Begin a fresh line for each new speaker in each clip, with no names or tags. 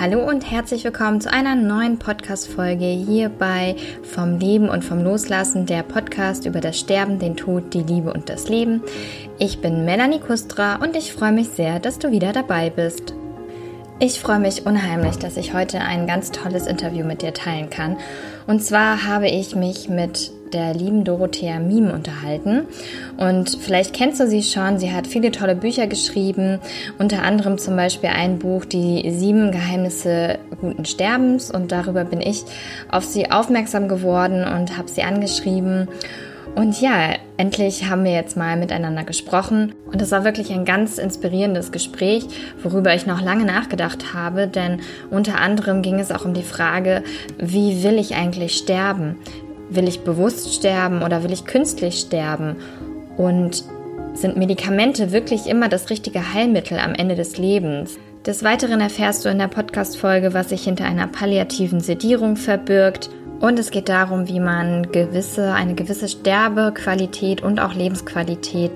Hallo und herzlich willkommen zu einer neuen Podcast-Folge hier bei Vom Leben und vom Loslassen, der Podcast über das Sterben, den Tod, die Liebe und das Leben. Ich bin Melanie Kustra und ich freue mich sehr, dass du wieder dabei bist. Ich freue mich unheimlich, dass ich heute ein ganz tolles Interview mit dir teilen kann. Und zwar habe ich mich mit der lieben Dorothea Miem unterhalten. Und vielleicht kennst du sie schon. Sie hat viele tolle Bücher geschrieben, unter anderem zum Beispiel ein Buch, Die sieben Geheimnisse guten Sterbens. Und darüber bin ich auf sie aufmerksam geworden und habe sie angeschrieben. Und ja, endlich haben wir jetzt mal miteinander gesprochen. Und es war wirklich ein ganz inspirierendes Gespräch, worüber ich noch lange nachgedacht habe, denn unter anderem ging es auch um die Frage, wie will ich eigentlich sterben? Will ich bewusst sterben oder will ich künstlich sterben? Und sind Medikamente wirklich immer das richtige Heilmittel am Ende des Lebens? Des Weiteren erfährst du in der Podcast-Folge, was sich hinter einer palliativen Sedierung verbirgt. Und es geht darum, wie man gewisse, eine gewisse Sterbequalität und auch Lebensqualität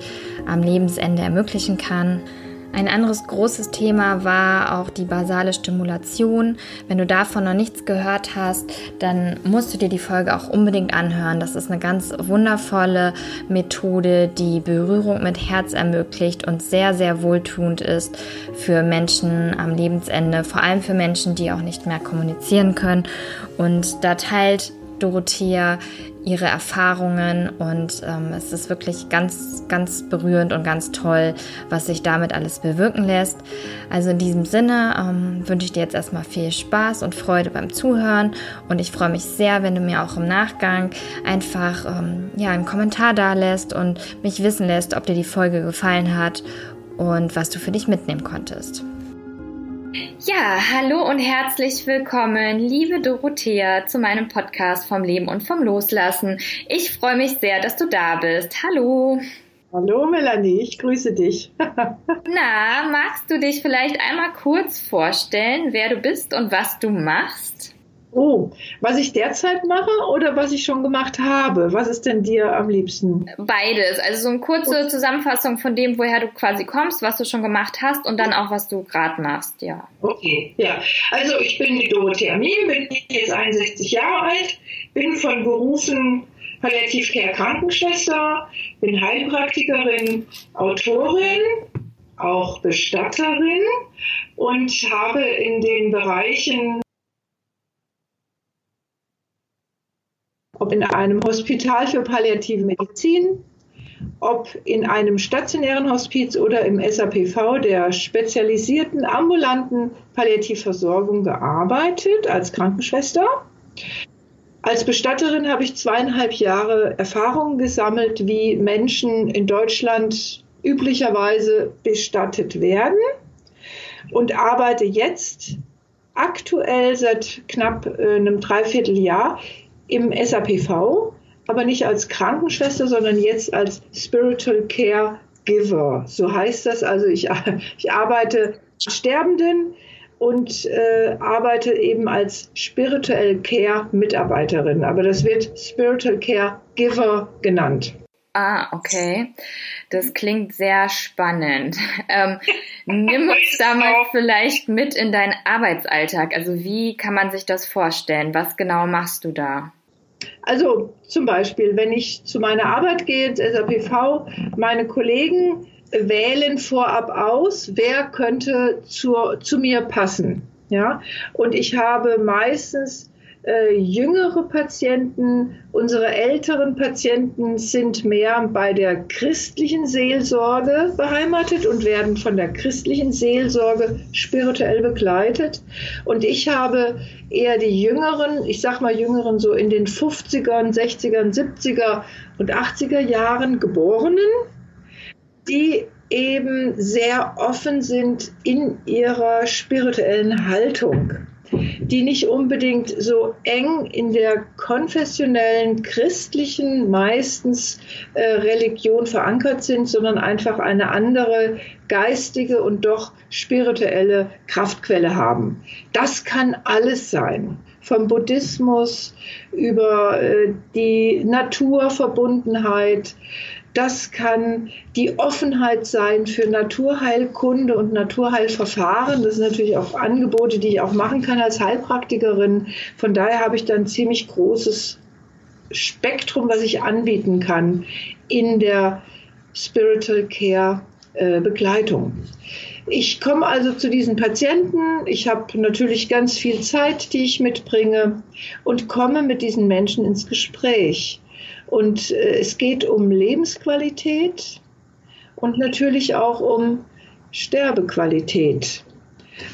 am Lebensende ermöglichen kann. Ein anderes großes Thema war auch die basale Stimulation. Wenn du davon noch nichts gehört hast, dann musst du dir die Folge auch unbedingt anhören. Das ist eine ganz wundervolle Methode, die Berührung mit Herz ermöglicht und sehr, sehr wohltuend ist für Menschen am Lebensende, vor allem für Menschen, die auch nicht mehr kommunizieren können. Und da teilt Dorothea ihre Erfahrungen und ähm, es ist wirklich ganz, ganz berührend und ganz toll, was sich damit alles bewirken lässt. Also in diesem Sinne ähm, wünsche ich dir jetzt erstmal viel Spaß und Freude beim Zuhören und ich freue mich sehr, wenn du mir auch im Nachgang einfach ähm, ja, einen Kommentar da lässt und mich wissen lässt, ob dir die Folge gefallen hat und was du für dich mitnehmen konntest. Ja, hallo und herzlich willkommen, liebe Dorothea, zu meinem Podcast vom Leben und vom Loslassen. Ich freue mich sehr, dass du da bist. Hallo.
Hallo Melanie, ich grüße dich.
Na, magst du dich vielleicht einmal kurz vorstellen, wer du bist und was du machst?
Oh, was ich derzeit mache oder was ich schon gemacht habe? Was ist denn dir am liebsten?
Beides. Also so eine kurze Zusammenfassung von dem, woher du quasi kommst, was du schon gemacht hast und dann auch, was du gerade machst, ja.
Okay, ja. Also ich bin die Dorothea Miem, bin jetzt 61 Jahre alt, bin von Berufen Palliativcare Krankenschwester, bin Heilpraktikerin, Autorin, auch Bestatterin und habe in den Bereichen ob in einem Hospital für palliative Medizin, ob in einem stationären Hospiz oder im SAPV der spezialisierten ambulanten Palliativversorgung gearbeitet als Krankenschwester. Als Bestatterin habe ich zweieinhalb Jahre Erfahrung gesammelt, wie Menschen in Deutschland üblicherweise bestattet werden und arbeite jetzt aktuell seit knapp äh, einem Dreivierteljahr im SAPV, aber nicht als Krankenschwester, sondern jetzt als Spiritual Care Giver. So heißt das. Also ich, ich arbeite Sterbenden und äh, arbeite eben als Spiritual Care Mitarbeiterin. Aber das wird Spiritual Care Giver genannt.
Ah, okay. Das klingt sehr spannend. Ähm, nimm uns da mal vielleicht mit in deinen Arbeitsalltag. Also wie kann man sich das vorstellen? Was genau machst du da?
Also zum Beispiel, wenn ich zu meiner Arbeit gehe, ins SAPV, meine Kollegen wählen vorab aus, wer könnte zu, zu mir passen. Ja? Und ich habe meistens äh, jüngere Patienten, unsere älteren Patienten sind mehr bei der christlichen Seelsorge beheimatet und werden von der christlichen Seelsorge spirituell begleitet. Und ich habe eher die jüngeren, ich sag mal jüngeren, so in den 50ern, 60ern, 70er und 80er Jahren geborenen, die eben sehr offen sind in ihrer spirituellen Haltung die nicht unbedingt so eng in der konfessionellen, christlichen, meistens äh, Religion verankert sind, sondern einfach eine andere geistige und doch spirituelle Kraftquelle haben. Das kann alles sein. vom Buddhismus über äh, die Naturverbundenheit. Das kann die Offenheit sein für Naturheilkunde und Naturheilverfahren. Das sind natürlich auch Angebote, die ich auch machen kann als Heilpraktikerin. Von daher habe ich dann ziemlich großes Spektrum, was ich anbieten kann in der Spiritual Care äh, Begleitung. Ich komme also zu diesen Patienten. Ich habe natürlich ganz viel Zeit, die ich mitbringe und komme mit diesen Menschen ins Gespräch. Und äh, es geht um Lebensqualität und natürlich auch um Sterbequalität.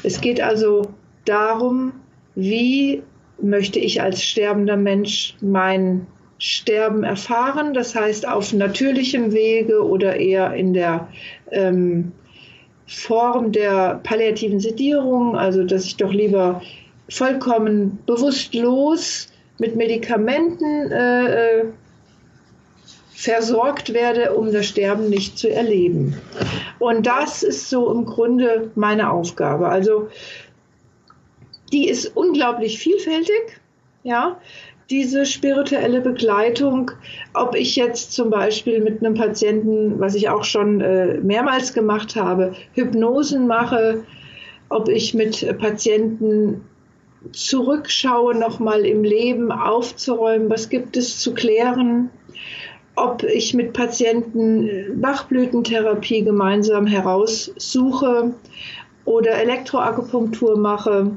Es geht also darum, wie möchte ich als sterbender Mensch mein Sterben erfahren, das heißt auf natürlichem Wege oder eher in der ähm, Form der palliativen Sedierung, also dass ich doch lieber vollkommen bewusstlos mit Medikamenten äh, äh, versorgt werde, um das Sterben nicht zu erleben. Und das ist so im Grunde meine Aufgabe. Also die ist unglaublich vielfältig, ja diese spirituelle Begleitung, ob ich jetzt zum Beispiel mit einem Patienten, was ich auch schon äh, mehrmals gemacht habe, Hypnosen mache, ob ich mit Patienten zurückschaue, nochmal im Leben aufzuräumen, was gibt es zu klären, ob ich mit Patienten Bachblütentherapie gemeinsam heraussuche oder Elektroakupunktur mache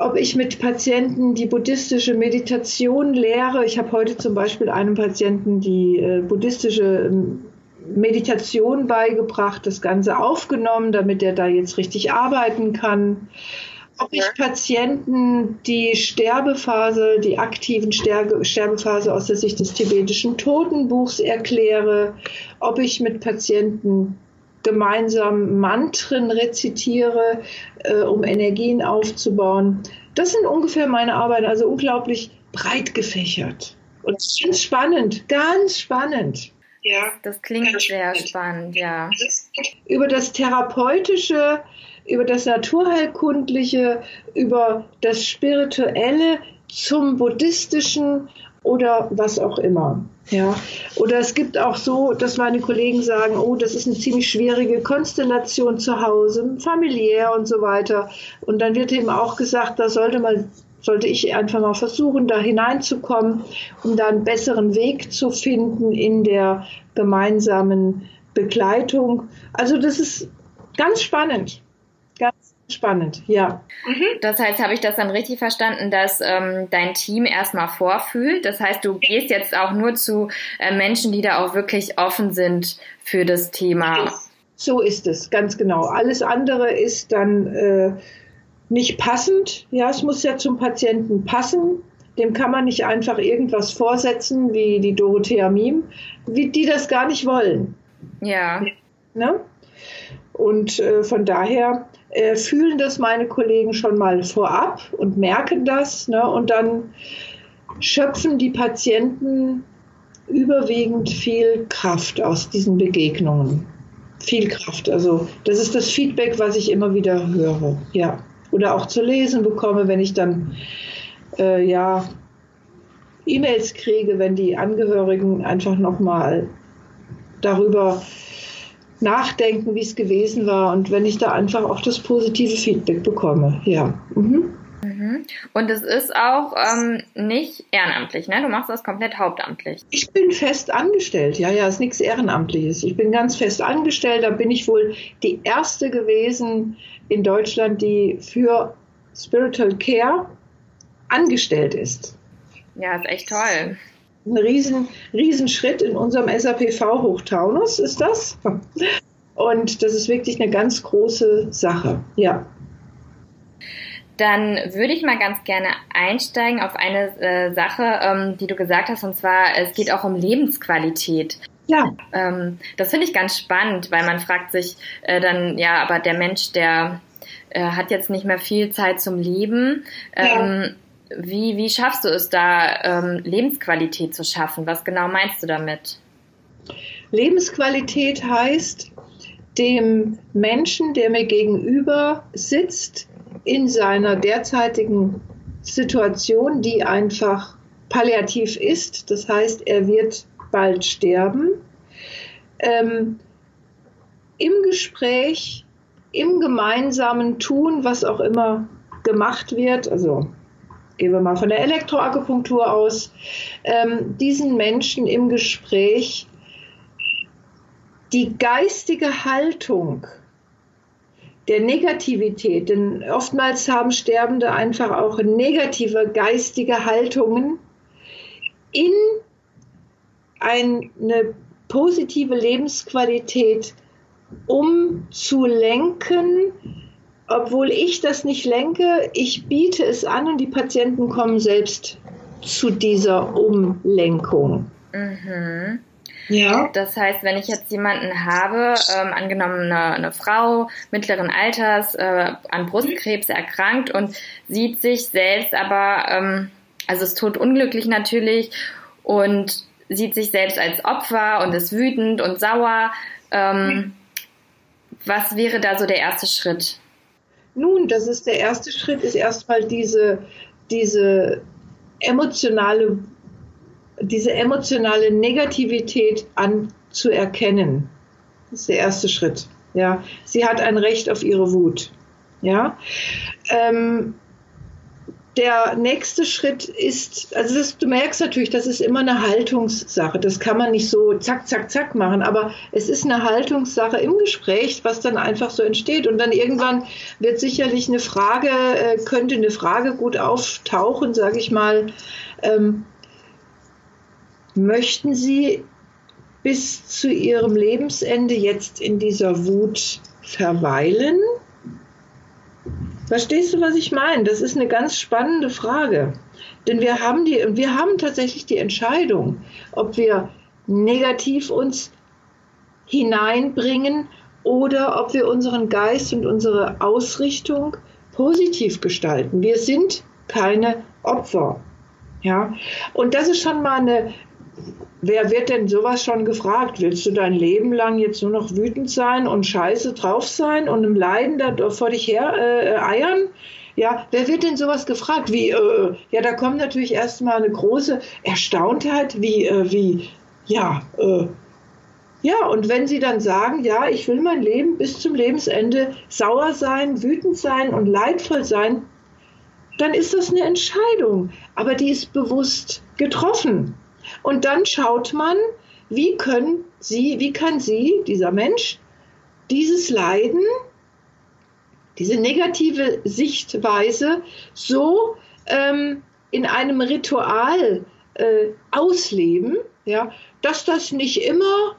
ob ich mit Patienten die buddhistische Meditation lehre. Ich habe heute zum Beispiel einem Patienten die äh, buddhistische ähm, Meditation beigebracht, das Ganze aufgenommen, damit er da jetzt richtig arbeiten kann. Ob ich Patienten die Sterbephase, die aktiven Sterbephase aus der Sicht des tibetischen Totenbuchs erkläre, ob ich mit Patienten gemeinsam Mantren rezitiere, äh, um Energien aufzubauen. Das sind ungefähr meine Arbeiten, also unglaublich breit gefächert. Und ganz spannend, ganz spannend.
Ja, das klingt sehr spannend, spannend ja.
Über das Therapeutische, über das Naturheilkundliche, über das Spirituelle zum Buddhistischen oder was auch immer. Ja, oder es gibt auch so, dass meine Kollegen sagen, oh, das ist eine ziemlich schwierige Konstellation zu Hause, familiär und so weiter. Und dann wird eben auch gesagt, da sollte man sollte ich einfach mal versuchen, da hineinzukommen, um da einen besseren Weg zu finden in der gemeinsamen Begleitung. Also das ist ganz spannend. Spannend, ja.
Mhm. Das heißt, habe ich das dann richtig verstanden, dass ähm, dein Team erstmal vorfühlt? Das heißt, du gehst jetzt auch nur zu äh, Menschen, die da auch wirklich offen sind für das Thema.
So ist es, ganz genau. Alles andere ist dann äh, nicht passend. Ja, es muss ja zum Patienten passen. Dem kann man nicht einfach irgendwas vorsetzen, wie die Dorothea Miem, wie die das gar nicht wollen.
Ja.
Ne? Und äh, von daher äh, fühlen das meine Kollegen schon mal vorab und merken das. Ne? Und dann schöpfen die Patienten überwiegend viel Kraft aus diesen Begegnungen. Viel Kraft. Also das ist das Feedback, was ich immer wieder höre. Ja. Oder auch zu lesen bekomme, wenn ich dann äh, ja E-Mails kriege, wenn die Angehörigen einfach nochmal darüber nachdenken, wie es gewesen war und wenn ich da einfach auch das positive Feedback bekomme. Ja. Mhm.
mhm. Und es ist auch ähm, nicht ehrenamtlich, ne? Du machst das komplett hauptamtlich.
Ich bin fest angestellt, ja, ja, ist nichts Ehrenamtliches. Ich bin ganz fest angestellt. Da bin ich wohl die erste gewesen in Deutschland, die für Spiritual Care angestellt ist.
Ja, ist echt toll
ein riesen, riesen Schritt in unserem SAPV Hochtaunus ist das. Und das ist wirklich eine ganz große Sache, ja.
Dann würde ich mal ganz gerne einsteigen auf eine äh, Sache, ähm, die du gesagt hast, und zwar, es geht auch um Lebensqualität.
Ja.
Ähm, das finde ich ganz spannend, weil man fragt sich äh, dann, ja, aber der Mensch, der äh, hat jetzt nicht mehr viel Zeit zum Leben. Ähm, ja wie, wie schaffst du es da, ähm, Lebensqualität zu schaffen? Was genau meinst du damit?
Lebensqualität heißt, dem Menschen, der mir gegenüber sitzt, in seiner derzeitigen Situation, die einfach palliativ ist. Das heißt, er wird bald sterben. Ähm, Im Gespräch, im gemeinsamen Tun, was auch immer gemacht wird, also gehen wir mal von der Elektroakupunktur aus, ähm, diesen Menschen im Gespräch die geistige Haltung der Negativität, denn oftmals haben Sterbende einfach auch negative geistige Haltungen in eine positive Lebensqualität umzulenken, obwohl ich das nicht lenke, ich biete es an und die Patienten kommen selbst zu dieser Umlenkung.
Mhm. Ja. Das heißt, wenn ich jetzt jemanden habe, ähm, angenommen eine, eine, Frau mittleren Alters, äh, an Brustkrebs erkrankt und sieht sich selbst aber, ähm, also ist totunglücklich natürlich und sieht sich selbst als Opfer und ist wütend und sauer. Ähm, was wäre da so der erste Schritt?
Nun, das ist der erste Schritt, ist erstmal diese, diese emotionale diese emotionale Negativität anzuerkennen. Das ist der erste Schritt. Ja, sie hat ein Recht auf ihre Wut. Ja, ähm, der nächste Schritt ist, also das, du merkst natürlich, das ist immer eine Haltungssache. Das kann man nicht so zack, zack, zack machen, aber es ist eine Haltungssache im Gespräch, was dann einfach so entsteht. Und dann irgendwann wird sicherlich eine Frage, äh, könnte eine Frage gut auftauchen, sage ich mal. Ähm, Möchten Sie bis zu Ihrem Lebensende jetzt in dieser Wut verweilen? Verstehst du, was ich meine? Das ist eine ganz spannende Frage. Denn wir haben, die, wir haben tatsächlich die Entscheidung, ob wir negativ uns hineinbringen oder ob wir unseren Geist und unsere Ausrichtung positiv gestalten. Wir sind keine Opfer. Ja, und das ist schon mal eine, Wer wird denn sowas schon gefragt? Willst du dein Leben lang jetzt nur noch wütend sein und scheiße drauf sein und im Leiden da vor dich her äh, eiern? Ja, wer wird denn sowas gefragt? Wie, äh, ja, da kommt natürlich erstmal eine große Erstauntheit, wie, äh, wie, ja, äh, ja, und wenn sie dann sagen, ja, ich will mein Leben bis zum Lebensende sauer sein, wütend sein und leidvoll sein, dann ist das eine Entscheidung, aber die ist bewusst getroffen. Und dann schaut man, wie können sie, wie kann sie, dieser Mensch, dieses Leiden, diese negative Sichtweise so ähm, in einem Ritual äh, ausleben, ja, dass das nicht immer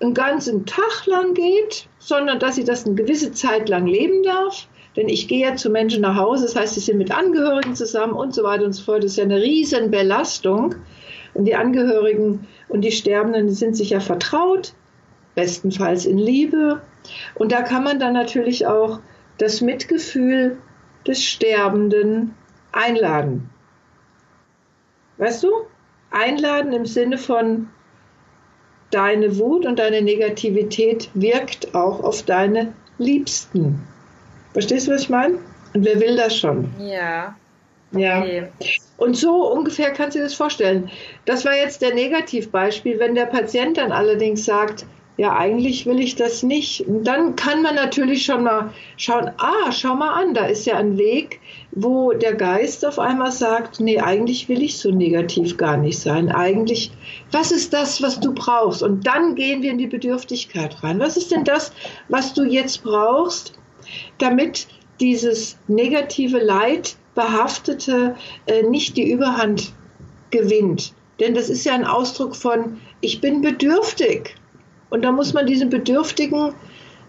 einen ganzen Tag lang geht, sondern dass sie das eine gewisse Zeit lang leben darf. Denn ich gehe ja zu Menschen nach Hause, das heißt, sie sind mit Angehörigen zusammen und so weiter und so fort. Das ist ja eine riesen Belastung. Und die Angehörigen und die Sterbenden sind sich ja vertraut, bestenfalls in Liebe. Und da kann man dann natürlich auch das Mitgefühl des Sterbenden einladen. Weißt du? Einladen im Sinne von deine Wut und deine Negativität wirkt auch auf deine Liebsten. Verstehst du, was ich meine? Und wer will das schon?
Ja.
Ja. Und so ungefähr kannst du dir das vorstellen. Das war jetzt der Negativbeispiel. Wenn der Patient dann allerdings sagt, ja, eigentlich will ich das nicht, dann kann man natürlich schon mal schauen, ah, schau mal an, da ist ja ein Weg, wo der Geist auf einmal sagt, nee, eigentlich will ich so negativ gar nicht sein. Eigentlich, was ist das, was du brauchst? Und dann gehen wir in die Bedürftigkeit rein. Was ist denn das, was du jetzt brauchst, damit dieses negative Leid Behaftete äh, nicht die Überhand gewinnt. Denn das ist ja ein Ausdruck von, ich bin bedürftig. Und da muss man diesem bedürftigen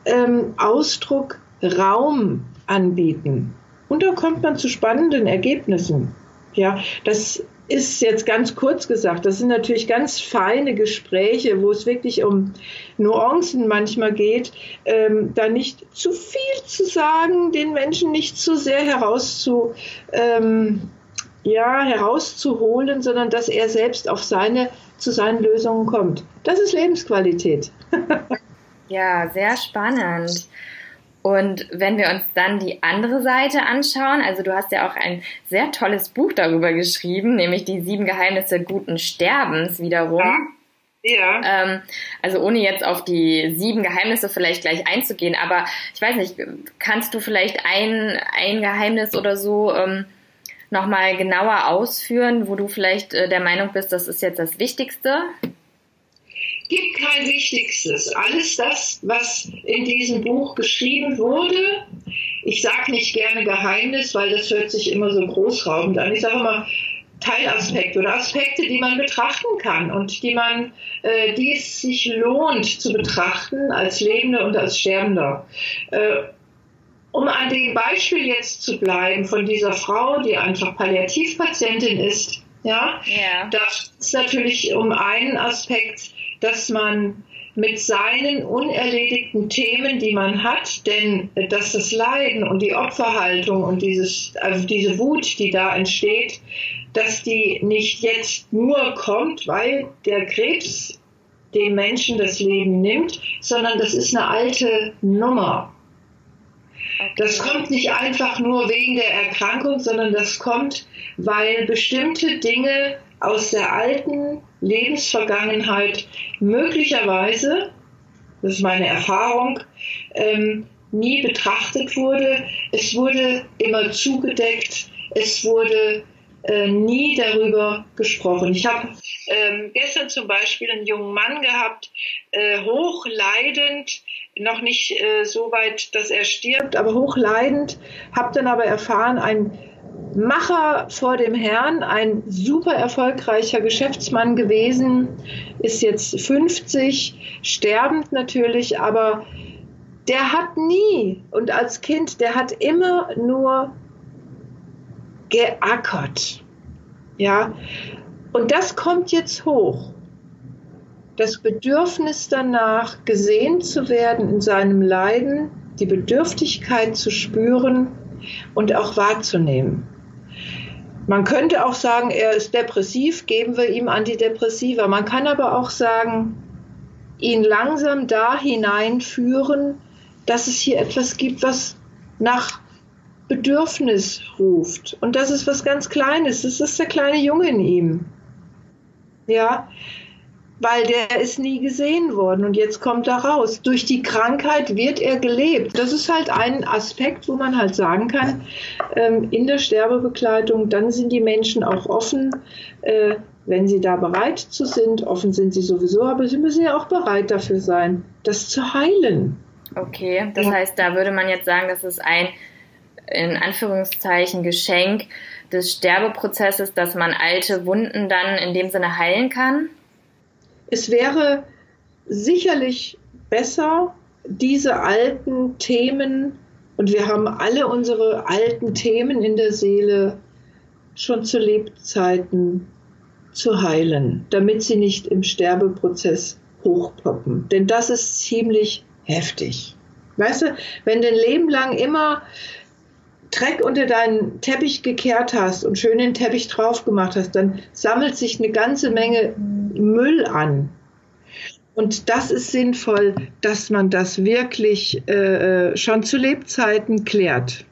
ähm, Ausdruck Raum anbieten. Und da kommt man zu spannenden Ergebnissen. Ja, das ist jetzt ganz kurz gesagt, das sind natürlich ganz feine Gespräche, wo es wirklich um Nuancen manchmal geht, ähm, da nicht zu viel zu sagen, den Menschen nicht zu sehr herauszu, ähm, ja, herauszuholen, sondern dass er selbst auf seine, zu seinen Lösungen kommt. Das ist Lebensqualität.
ja, sehr spannend. Und wenn wir uns dann die andere Seite anschauen, also du hast ja auch ein sehr tolles Buch darüber geschrieben, nämlich die sieben Geheimnisse guten Sterbens wiederum. Ja. Ähm, also ohne jetzt auf die sieben Geheimnisse vielleicht gleich einzugehen, aber ich weiß nicht, kannst du vielleicht ein, ein Geheimnis oder so ähm, nochmal genauer ausführen, wo du vielleicht äh, der Meinung bist, das ist jetzt das Wichtigste?
Gibt kein Wichtigstes. Alles das, was in diesem Buch geschrieben wurde, ich sage nicht gerne Geheimnis, weil das hört sich immer so großraubend an. Ich sage immer Teilaspekte oder Aspekte, die man betrachten kann und die man, äh, die es sich lohnt zu betrachten als Lebender und als Sterbender. Äh, um an dem Beispiel jetzt zu bleiben von dieser Frau, die einfach Palliativpatientin ist, ja, yeah. da ist natürlich um einen Aspekt, dass man mit seinen unerledigten Themen, die man hat, denn dass das Leiden und die Opferhaltung und dieses, also diese Wut, die da entsteht, dass die nicht jetzt nur kommt, weil der Krebs den Menschen das Leben nimmt, sondern das ist eine alte Nummer. Das kommt nicht einfach nur wegen der Erkrankung, sondern das kommt, weil bestimmte Dinge aus der alten Lebensvergangenheit möglicherweise, das ist meine Erfahrung, ähm, nie betrachtet wurde. Es wurde immer zugedeckt, es wurde äh, nie darüber gesprochen. Ich habe ähm, gestern zum Beispiel einen jungen Mann gehabt, äh, hochleidend, noch nicht äh, so weit, dass er stirbt, aber hochleidend, habe dann aber erfahren, ein Macher vor dem Herrn, ein super erfolgreicher Geschäftsmann gewesen, ist jetzt 50, sterbend natürlich, aber der hat nie und als Kind, der hat immer nur geackert. Ja, und das kommt jetzt hoch. Das Bedürfnis danach, gesehen zu werden in seinem Leiden, die Bedürftigkeit zu spüren und auch wahrzunehmen. Man könnte auch sagen, er ist depressiv, geben wir ihm Antidepressiva. Man kann aber auch sagen, ihn langsam da hineinführen, dass es hier etwas gibt, was nach Bedürfnis ruft. Und das ist was ganz Kleines. Das ist der kleine Junge in ihm. Ja, weil der ist nie gesehen worden und jetzt kommt er raus. Durch die Krankheit wird er gelebt. Das ist halt ein Aspekt, wo man halt sagen kann, ähm, in der Sterbebegleitung, dann sind die Menschen auch offen, äh, wenn sie da bereit zu sind. Offen sind sie sowieso, aber sie müssen ja auch bereit dafür sein, das zu heilen.
Okay, das heißt, da würde man jetzt sagen, das ist ein in Anführungszeichen Geschenk des Sterbeprozesses, dass man alte Wunden dann in dem Sinne heilen kann?
Es wäre sicherlich besser, diese alten Themen, und wir haben alle unsere alten Themen in der Seele schon zu Lebzeiten zu heilen, damit sie nicht im Sterbeprozess hochpoppen. Denn das ist ziemlich heftig. Weißt du, wenn du ein Leben lang immer Dreck unter deinen Teppich gekehrt hast und schön den Teppich drauf gemacht hast, dann sammelt sich eine ganze Menge Müll an. Und das ist sinnvoll, dass man das wirklich äh, äh schon zu Lebzeiten klärt.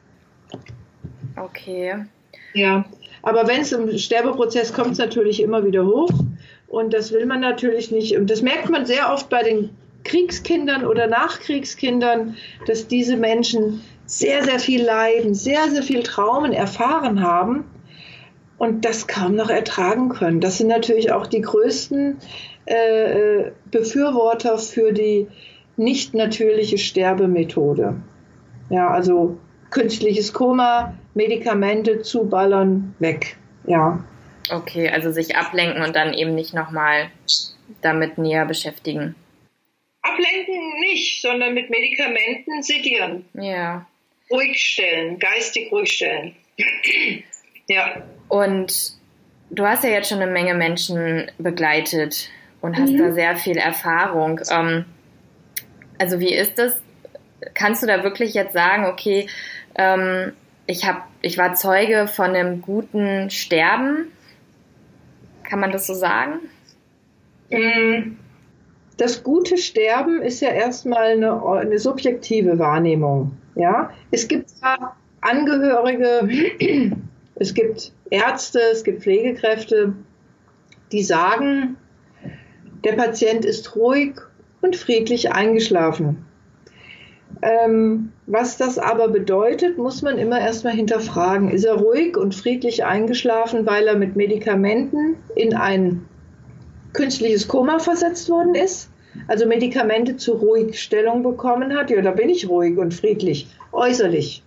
Okay.
Ja, aber wenn es im Sterbeprozess kommt, es natürlich immer wieder hoch. Und das will man natürlich nicht. Und das merkt man sehr oft bei den Kriegskindern oder Nachkriegskindern, dass diese Menschen sehr, sehr viel Leiden, sehr, sehr viel Traumen erfahren haben und das kaum noch ertragen können. Das sind natürlich auch die größten äh, Befürworter für die nicht natürliche Sterbemethode. Ja, also künstliches Koma, Medikamente zuballern, weg. Ja.
Okay, also sich ablenken und dann eben nicht nochmal damit näher beschäftigen.
Ablenken nicht, sondern mit Medikamenten sedieren.
Ja
ruhig stellen, geistig ruhig stellen. ja.
Und du hast ja jetzt schon eine Menge Menschen begleitet und hast mhm. da sehr viel Erfahrung. Ähm, also wie ist das? Kannst du da wirklich jetzt sagen, okay, ähm, ich hab, ich war Zeuge von einem guten Sterben? Kann man das so sagen?
Mhm. das gute Sterben ist ja erstmal eine, eine subjektive Wahrnehmung. Ja? Es gibt zwar Angehörige, es gibt Ärzte, es gibt Pflegekräfte, die sagen, der Patient ist ruhig und friedlich eingeschlafen. Ähm, was das aber bedeutet, muss man immer erstmal hinterfragen. Ist er ruhig und friedlich eingeschlafen, weil er mit Medikamenten in ein künstliches Koma versetzt worden ist? Also Medikamente zur Ruhigstellung bekommen hat? Ja, da bin ich ruhig und friedlich, äußerlich.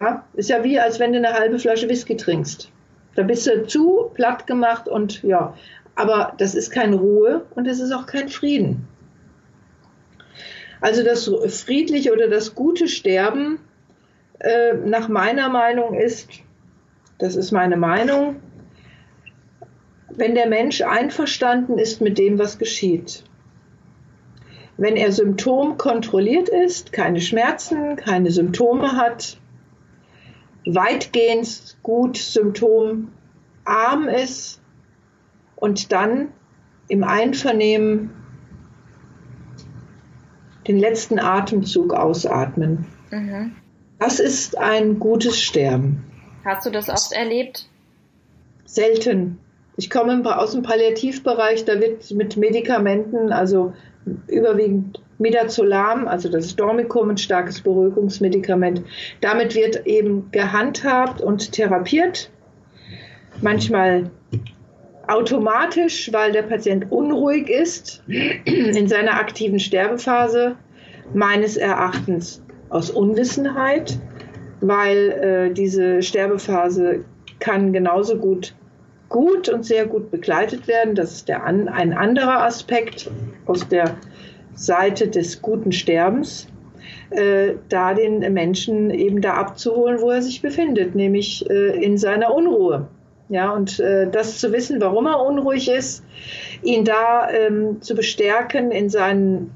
Ja, ist ja wie, als wenn du eine halbe Flasche Whisky trinkst. Da bist du zu platt gemacht und ja, aber das ist keine Ruhe und es ist auch kein Frieden. Also das friedliche oder das gute Sterben äh, nach meiner Meinung ist, das ist meine Meinung, wenn der Mensch einverstanden ist mit dem, was geschieht. Wenn er symptomkontrolliert ist, keine Schmerzen, keine Symptome hat, weitgehend gut symptomarm ist und dann im Einvernehmen den letzten Atemzug ausatmen. Mhm. Das ist ein gutes Sterben.
Hast du das oft erlebt?
Selten. Ich komme aus dem Palliativbereich, da wird mit Medikamenten, also überwiegend Midazolam, also das ist Dormicum, ein starkes Beruhigungsmedikament. Damit wird eben gehandhabt und therapiert. Manchmal automatisch, weil der Patient unruhig ist in seiner aktiven Sterbephase, meines Erachtens aus Unwissenheit, weil äh, diese Sterbephase kann genauso gut gut und sehr gut begleitet werden. Das ist der ein anderer Aspekt aus der Seite des guten Sterbens, äh, da den Menschen eben da abzuholen, wo er sich befindet, nämlich äh, in seiner Unruhe. Ja, und äh, das zu wissen, warum er unruhig ist, ihn da ähm, zu bestärken in seinen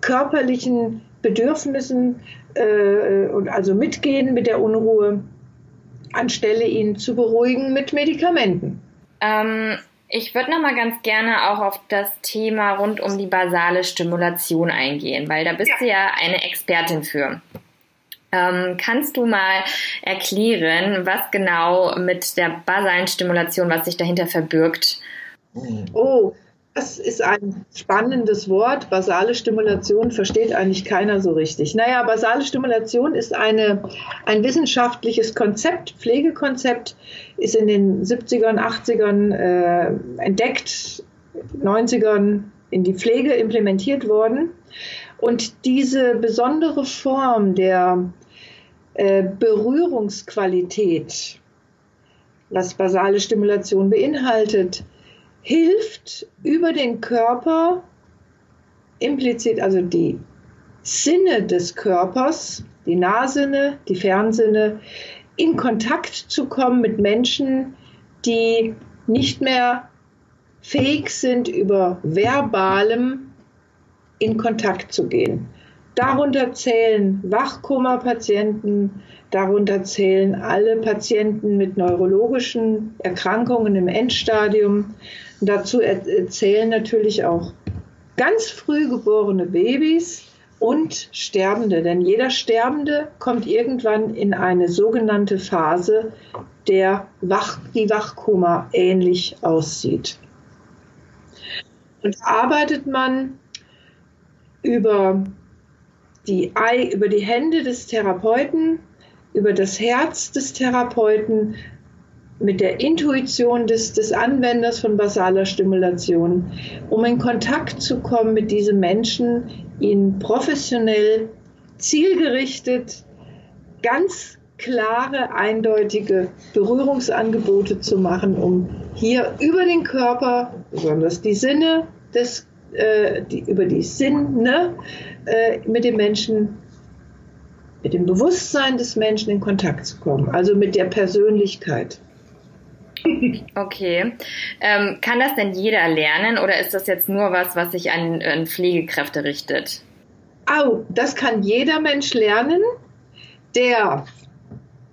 körperlichen Bedürfnissen äh, und also mitgehen mit der Unruhe, anstelle ihn zu beruhigen mit Medikamenten.
Ähm, ich würde noch mal ganz gerne auch auf das Thema rund um die basale Stimulation eingehen, weil da bist ja. du ja eine Expertin für. Ähm, kannst du mal erklären, was genau mit der basalen Stimulation, was sich dahinter verbirgt?
Oh, das ist ein spannendes Wort. Basale Stimulation versteht eigentlich keiner so richtig. Naja, basale Stimulation ist eine, ein wissenschaftliches Konzept, Pflegekonzept, ist in den 70ern, 80ern äh, entdeckt, 90ern in die Pflege implementiert worden. Und diese besondere Form der äh, Berührungsqualität, was basale Stimulation beinhaltet, hilft über den Körper, implizit also die Sinne des Körpers, die Nahsinne, die Fernsinne, in Kontakt zu kommen mit Menschen, die nicht mehr fähig sind, über verbalem in Kontakt zu gehen. Darunter zählen Wachkoma-Patienten, darunter zählen alle Patienten mit neurologischen Erkrankungen im Endstadium. Und dazu zählen natürlich auch ganz früh geborene Babys und Sterbende, denn jeder Sterbende kommt irgendwann in eine sogenannte Phase, der Wach, die Wachkoma ähnlich aussieht. Und arbeitet man über die, über die Hände des Therapeuten, über das Herz des Therapeuten, mit der Intuition des, des Anwenders von basaler Stimulation, um in Kontakt zu kommen mit diesem Menschen, ihn professionell, zielgerichtet, ganz klare, eindeutige Berührungsangebote zu machen, um hier über den Körper, besonders die Sinne des, äh, die, über die Sinne äh, mit dem Menschen, mit dem Bewusstsein des Menschen in Kontakt zu kommen, also mit der Persönlichkeit.
Okay. Ähm, kann das denn jeder lernen oder ist das jetzt nur was, was sich an, an Pflegekräfte richtet?
Oh, das kann jeder Mensch lernen. Der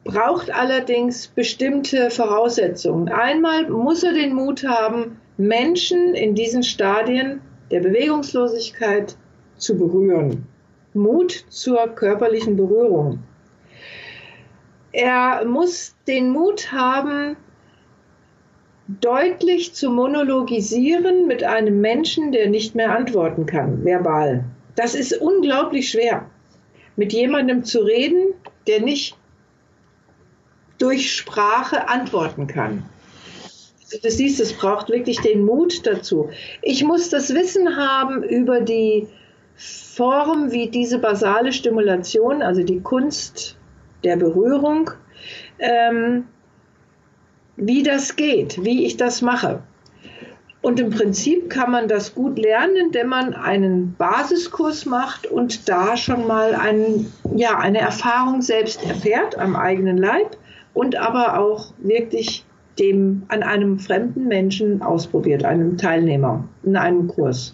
braucht allerdings bestimmte Voraussetzungen. Einmal muss er den Mut haben, Menschen in diesen Stadien der Bewegungslosigkeit zu berühren. Mut zur körperlichen Berührung. Er muss den Mut haben, deutlich zu monologisieren mit einem Menschen, der nicht mehr antworten kann, verbal. Das ist unglaublich schwer, mit jemandem zu reden, der nicht durch Sprache antworten kann. Also du siehst, es braucht wirklich den Mut dazu. Ich muss das Wissen haben über die Form, wie diese basale Stimulation, also die Kunst der Berührung, ähm, wie das geht, wie ich das mache. Und im Prinzip kann man das gut lernen, indem man einen Basiskurs macht und da schon mal ein, ja, eine Erfahrung selbst erfährt am eigenen Leib und aber auch wirklich dem an einem fremden Menschen ausprobiert, einem Teilnehmer in einem Kurs.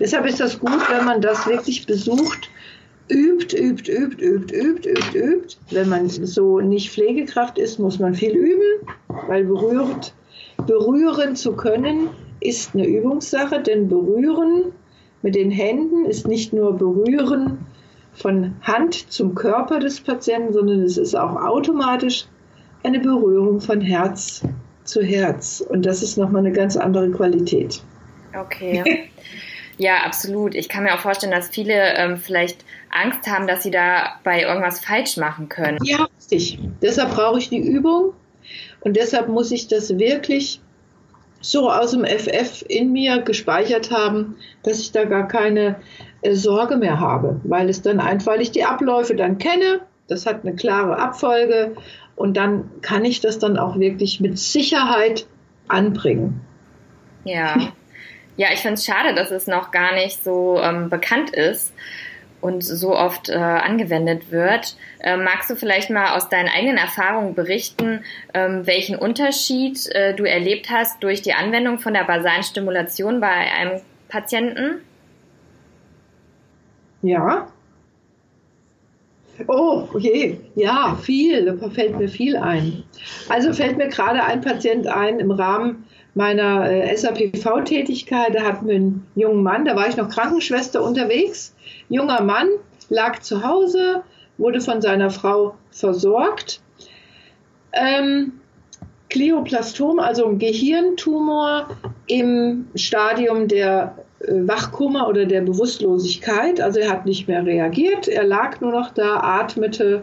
Deshalb ist das gut, wenn man das wirklich besucht, übt, übt, übt, übt, übt, übt, übt. Wenn man so nicht Pflegekraft ist, muss man viel üben, weil berührt, berühren zu können ist eine Übungssache, denn berühren mit den Händen ist nicht nur berühren von Hand zum Körper des Patienten, sondern es ist auch automatisch eine Berührung von Herz zu Herz. Und das ist nochmal eine ganz andere Qualität.
Okay. Ja, absolut. Ich kann mir auch vorstellen, dass viele ähm, vielleicht Angst haben, dass sie da bei irgendwas falsch machen können.
Ja, richtig. Deshalb brauche ich die Übung und deshalb muss ich das wirklich so aus dem FF in mir gespeichert haben, dass ich da gar keine äh, Sorge mehr habe, weil es dann einfach, weil ich die Abläufe dann kenne, das hat eine klare Abfolge und dann kann ich das dann auch wirklich mit Sicherheit anbringen.
Ja. Ja, ich finde es schade, dass es noch gar nicht so ähm, bekannt ist und so oft äh, angewendet wird. Äh, magst du vielleicht mal aus deinen eigenen Erfahrungen berichten, ähm, welchen Unterschied äh, du erlebt hast durch die Anwendung von der basalen Stimulation bei einem Patienten?
Ja, Oh je, ja, viel, da fällt mir viel ein. Also fällt mir gerade ein Patient ein im Rahmen meiner äh, SAPV-Tätigkeit. Da hatten wir einen jungen Mann, da war ich noch Krankenschwester unterwegs. Junger Mann lag zu Hause, wurde von seiner Frau versorgt. Ähm, Glioblastom, also ein Gehirntumor im Stadium der äh, Wachkoma oder der Bewusstlosigkeit. Also er hat nicht mehr reagiert, er lag nur noch da, atmete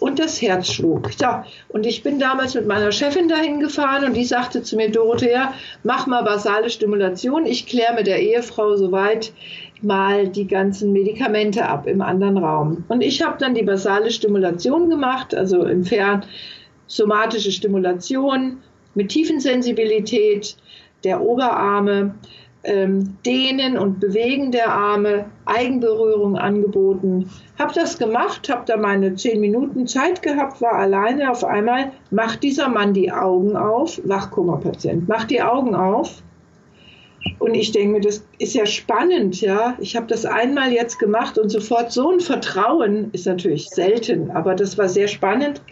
und das Herz schlug. Ja, und ich bin damals mit meiner Chefin dahin gefahren und die sagte zu mir, Dorothea, mach mal basale Stimulation. Ich kläre mit der Ehefrau soweit mal die ganzen Medikamente ab im anderen Raum. Und ich habe dann die basale Stimulation gemacht, also im Fern somatische Stimulation mit Tiefensensibilität der Oberarme, Dehnen und Bewegen der Arme, Eigenberührung angeboten. Habe das gemacht, habe da meine zehn Minuten Zeit gehabt, war alleine. Auf einmal macht dieser Mann die Augen auf, Wachkummerpatient, macht die Augen auf. Und ich denke mir, das ist ja spannend, ja. Ich habe das einmal jetzt gemacht und sofort so ein Vertrauen ist natürlich selten, aber das war sehr spannend.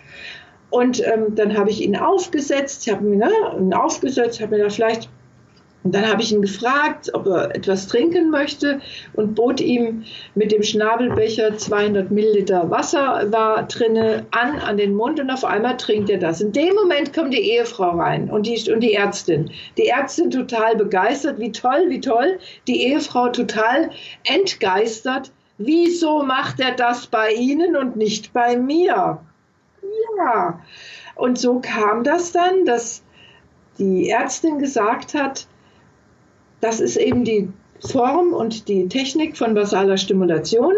Und ähm, dann habe ich ihn aufgesetzt, habe ne, ihn aufgesetzt, habe mir da vielleicht und dann habe ich ihn gefragt, ob er etwas trinken möchte und bot ihm mit dem Schnabelbecher 200 Milliliter Wasser war drinne an an den Mund und auf einmal trinkt er das. In dem Moment kommt die Ehefrau rein und die, und die Ärztin. Die Ärztin total begeistert, wie toll, wie toll. Die Ehefrau total entgeistert. Wieso macht er das bei Ihnen und nicht bei mir? Ja. Und so kam das dann, dass die Ärztin gesagt hat, das ist eben die Form und die Technik von basaler Stimulation.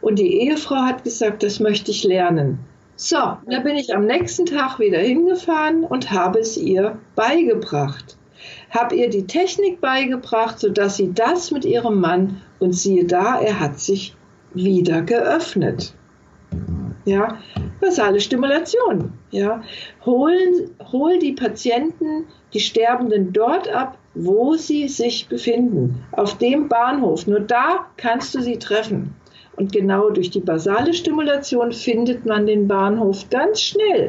Und die Ehefrau hat gesagt, das möchte ich lernen. So, da bin ich am nächsten Tag wieder hingefahren und habe es ihr beigebracht. Habe ihr die Technik beigebracht, sodass sie das mit ihrem Mann und siehe da, er hat sich wieder geöffnet. Ja, basale Stimulation. Ja, holen, hol die Patienten, die Sterbenden dort ab, wo sie sich befinden. Auf dem Bahnhof. Nur da kannst du sie treffen. Und genau durch die basale Stimulation findet man den Bahnhof ganz schnell,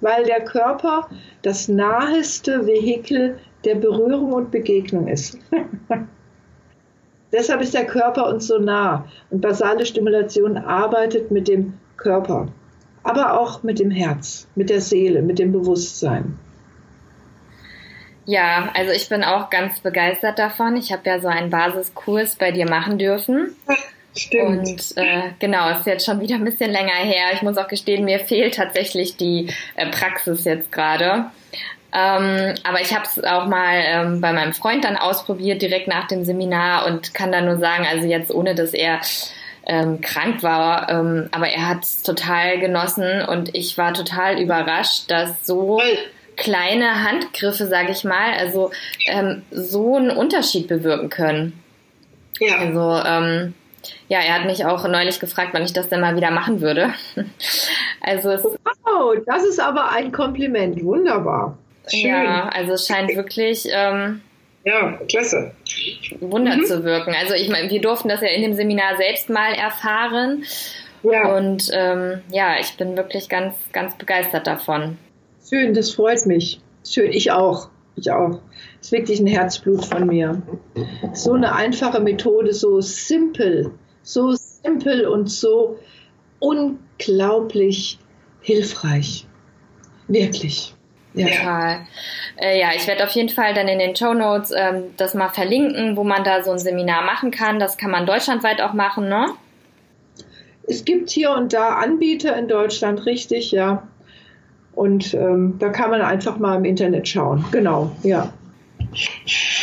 weil der Körper das naheste Vehikel der Berührung und Begegnung ist. Deshalb ist der Körper uns so nah. Und basale Stimulation arbeitet mit dem Körper, aber auch mit dem Herz, mit der Seele, mit dem Bewusstsein.
Ja, also ich bin auch ganz begeistert davon. Ich habe ja so einen Basiskurs bei dir machen dürfen.
Stimmt.
Und äh, genau, ist jetzt schon wieder ein bisschen länger her. Ich muss auch gestehen, mir fehlt tatsächlich die äh, Praxis jetzt gerade. Ähm, aber ich habe es auch mal ähm, bei meinem Freund dann ausprobiert, direkt nach dem Seminar und kann da nur sagen, also jetzt ohne dass er ähm, krank war, ähm, aber er hat es total genossen und ich war total überrascht, dass so kleine Handgriffe, sage ich mal, also ähm, so einen Unterschied bewirken können. Ja. Also ähm, ja, er hat mich auch neulich gefragt, wann ich das denn mal wieder machen würde.
also es, wow, das ist aber ein Kompliment, wunderbar.
Schön. Ja, also es scheint wirklich ähm,
ja, klasse.
Wunder mhm. zu wirken. Also ich meine, wir durften das ja in dem Seminar selbst mal erfahren. Ja. Und ähm, ja, ich bin wirklich ganz, ganz begeistert davon.
Schön, das freut mich. Schön, ich auch. Ich auch. Das ist wirklich ein Herzblut von mir. So eine einfache Methode, so simpel, so simpel und so unglaublich hilfreich. Wirklich.
Ja. Total. Äh, ja, ich werde auf jeden Fall dann in den Show Notes ähm, das mal verlinken, wo man da so ein Seminar machen kann. Das kann man deutschlandweit auch machen, ne?
Es gibt hier und da Anbieter in Deutschland, richtig, ja. Und ähm, da kann man einfach mal im Internet schauen. Genau, ja.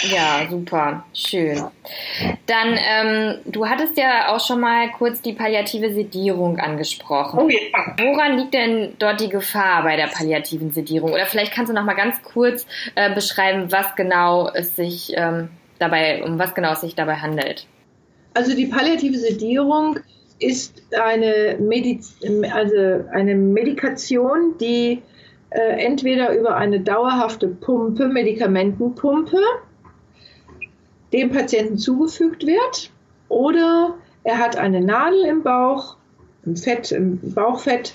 Ja, super, schön. Dann, ähm, du hattest ja auch schon mal kurz die palliative Sedierung angesprochen. Oh ja. Woran liegt denn dort die Gefahr bei der palliativen Sedierung? Oder vielleicht kannst du noch mal ganz kurz äh, beschreiben, was genau es sich ähm, dabei, um was genau es sich dabei handelt.
Also die palliative Sedierung ist eine, Mediz also eine Medikation, die äh, entweder über eine dauerhafte Pumpe, Medikamentenpumpe, dem Patienten zugefügt wird oder er hat eine Nadel im Bauch, im Fett, im Bauchfett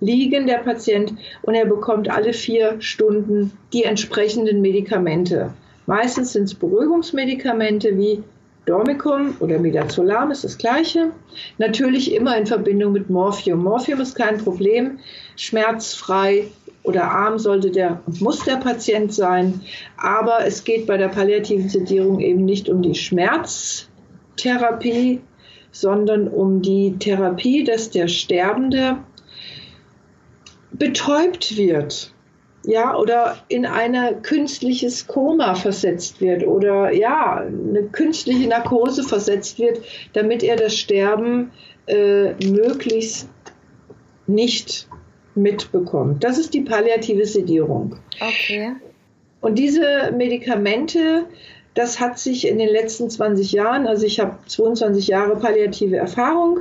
liegen, der Patient, und er bekommt alle vier Stunden die entsprechenden Medikamente. Meistens sind es Beruhigungsmedikamente wie Dormicum oder Midazolam ist das gleiche. Natürlich immer in Verbindung mit Morphium. Morphium ist kein Problem, schmerzfrei, oder arm sollte der, muss der Patient sein. Aber es geht bei der palliativen Sedierung eben nicht um die Schmerztherapie, sondern um die Therapie, dass der Sterbende betäubt wird. Ja, oder in ein künstliches Koma versetzt wird oder ja, eine künstliche Narkose versetzt wird, damit er das Sterben äh, möglichst nicht mitbekommt. Das ist die palliative Sedierung.
Okay.
Und diese Medikamente, das hat sich in den letzten 20 Jahren, also ich habe 22 Jahre palliative Erfahrung,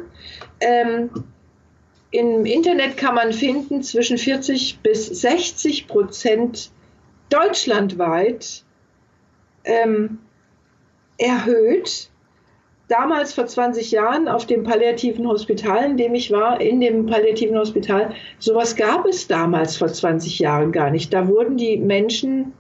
ähm, im Internet kann man finden zwischen 40 bis 60 Prozent deutschlandweit ähm, erhöht damals vor 20 Jahren auf dem palliativen Hospital, in dem ich war, in dem palliativen Hospital, sowas gab es damals vor 20 Jahren gar nicht. Da wurden die Menschen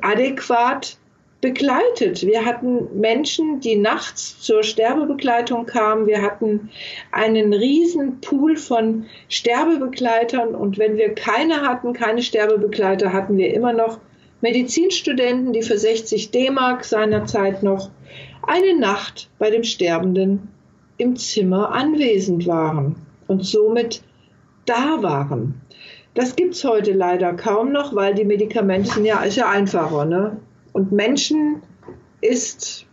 adäquat begleitet. Wir hatten Menschen, die nachts zur Sterbebegleitung kamen. Wir hatten einen riesen Pool von Sterbebegleitern und wenn wir keine hatten, keine Sterbebegleiter, hatten wir immer noch Medizinstudenten, die für 60 D-Mark seinerzeit noch eine Nacht bei dem Sterbenden im Zimmer anwesend waren und somit da waren. Das gibt es heute leider kaum noch, weil die Medikamente sind ja, ist ja einfacher. Ne? Und Menschen ist,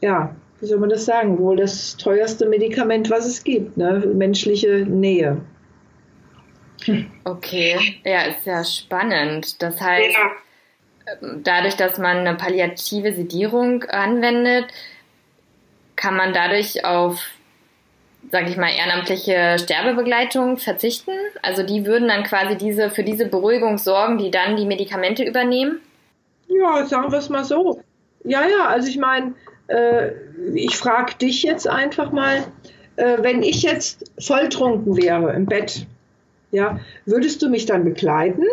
ja, wie soll man das sagen, wohl das teuerste Medikament, was es gibt, ne? menschliche Nähe.
Okay, ja, ist ja spannend. Das heißt, ja dadurch, dass man eine palliative Sedierung anwendet, kann man dadurch auf, sage ich mal, ehrenamtliche Sterbebegleitung verzichten? Also die würden dann quasi diese für diese Beruhigung sorgen, die dann die Medikamente übernehmen?
Ja, sagen wir es mal so. Ja, ja, also ich meine, äh, ich frage dich jetzt einfach mal, äh, wenn ich jetzt volltrunken wäre im Bett, ja, würdest du mich dann begleiten?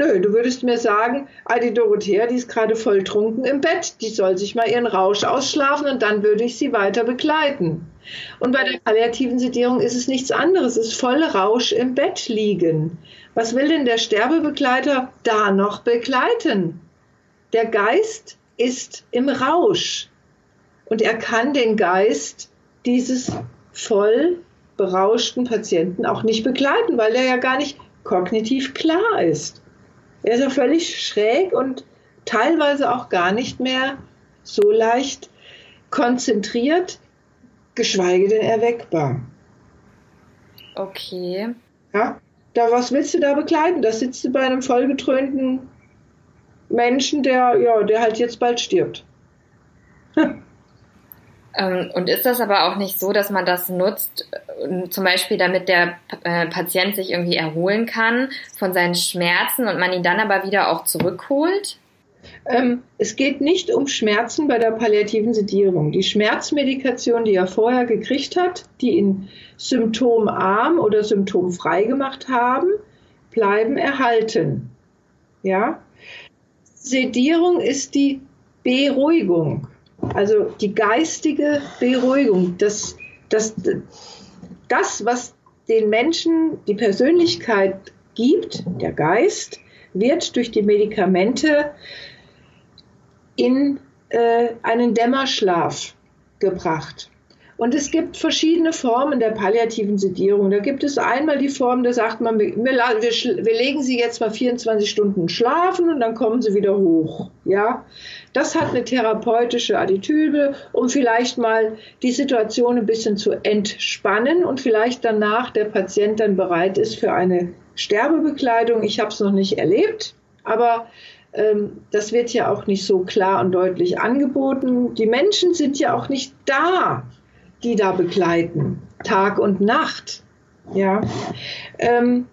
Nö, du würdest mir sagen, ah, die Dorothea, die ist gerade voll trunken im Bett, die soll sich mal ihren Rausch ausschlafen und dann würde ich sie weiter begleiten. Und bei der palliativen Sedierung ist es nichts anderes, es ist voll Rausch im Bett liegen. Was will denn der Sterbebegleiter da noch begleiten? Der Geist ist im Rausch und er kann den Geist dieses voll berauschten Patienten auch nicht begleiten, weil der ja gar nicht kognitiv klar ist. Er ist ja völlig schräg und teilweise auch gar nicht mehr so leicht konzentriert, geschweige denn erweckbar.
Okay.
Ja, da, was willst du da begleiten? Da sitzt du bei einem vollgetrönten Menschen, der, ja, der halt jetzt bald stirbt.
Ähm, und ist das aber auch nicht so, dass man das nutzt, äh, zum Beispiel damit der äh, Patient sich irgendwie erholen kann von seinen Schmerzen und man ihn dann aber wieder auch zurückholt?
Ähm, es geht nicht um Schmerzen bei der palliativen Sedierung. Die Schmerzmedikation, die er vorher gekriegt hat, die ihn symptomarm oder symptomfrei gemacht haben, bleiben erhalten. Ja? Sedierung ist die Beruhigung, also die geistige Beruhigung. Das, das, das, was den Menschen die Persönlichkeit gibt, der Geist, wird durch die Medikamente in äh, einen Dämmerschlaf gebracht. Und es gibt verschiedene Formen der palliativen Sedierung. Da gibt es einmal die Form, da sagt man, wir, wir, wir, legen Sie jetzt mal 24 Stunden schlafen und dann kommen Sie wieder hoch. Ja, das hat eine therapeutische Attitüde, um vielleicht mal die Situation ein bisschen zu entspannen und vielleicht danach der Patient dann bereit ist für eine Sterbebekleidung. Ich habe es noch nicht erlebt, aber ähm, das wird ja auch nicht so klar und deutlich angeboten. Die Menschen sind ja auch nicht da die da begleiten, Tag und Nacht. Ja. Ähm,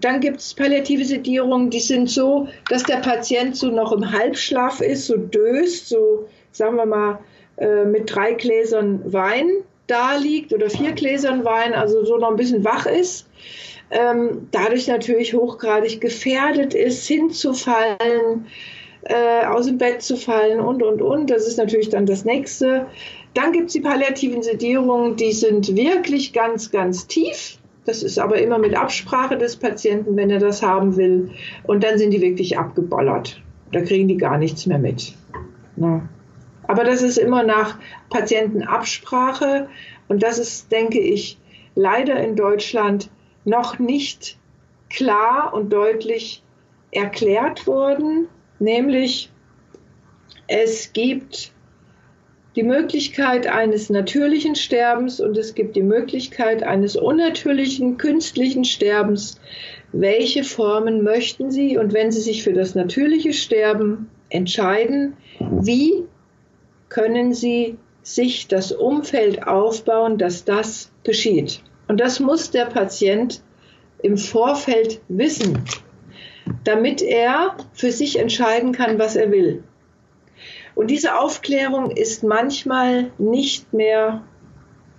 dann gibt es palliative Sedierungen, die sind so, dass der Patient so noch im Halbschlaf ist, so döst, so sagen wir mal äh, mit drei Gläsern Wein da liegt oder vier Gläsern Wein, also so noch ein bisschen wach ist. Ähm, dadurch natürlich hochgradig gefährdet ist, hinzufallen, äh, aus dem Bett zu fallen und, und, und. Das ist natürlich dann das Nächste. Dann gibt es die palliativen Sedierungen, die sind wirklich ganz, ganz tief. Das ist aber immer mit Absprache des Patienten, wenn er das haben will. Und dann sind die wirklich abgebollert. Da kriegen die gar nichts mehr mit. Na. Aber das ist immer nach Patientenabsprache. Und das ist, denke ich, leider in Deutschland noch nicht klar und deutlich erklärt worden. Nämlich, es gibt die Möglichkeit eines natürlichen Sterbens und es gibt die Möglichkeit eines unnatürlichen, künstlichen Sterbens. Welche Formen möchten Sie? Und wenn Sie sich für das natürliche Sterben entscheiden, wie können Sie sich das Umfeld aufbauen, dass das geschieht? Und das muss der Patient im Vorfeld wissen, damit er für sich entscheiden kann, was er will. Und diese Aufklärung ist manchmal nicht mehr,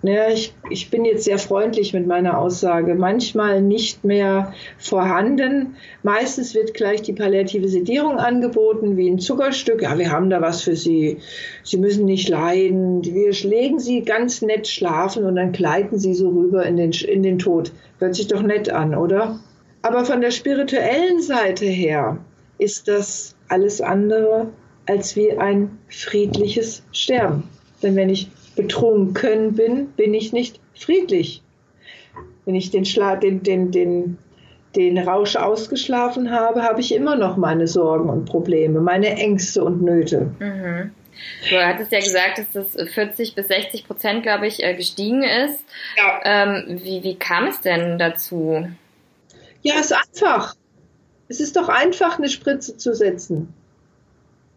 ja, ich, ich bin jetzt sehr freundlich mit meiner Aussage, manchmal nicht mehr vorhanden. Meistens wird gleich die palliative Sedierung angeboten, wie ein Zuckerstück. Ja, wir haben da was für Sie. Sie müssen nicht leiden. Wir legen Sie ganz nett schlafen und dann gleiten Sie so rüber in den, in den Tod. Hört sich doch nett an, oder? Aber von der spirituellen Seite her ist das alles andere als wie ein friedliches Sterben. Denn wenn ich betrunken bin, bin ich nicht friedlich. Wenn ich den, Schla den, den, den, den Rausch ausgeschlafen habe, habe ich immer noch meine Sorgen und Probleme, meine Ängste und Nöte.
Mhm. Du hattest ja gesagt, dass das 40 bis 60 Prozent, glaube ich, äh, gestiegen ist. Ja. Ähm, wie, wie kam es denn dazu?
Ja, es ist einfach. Es ist doch einfach, eine Spritze zu setzen.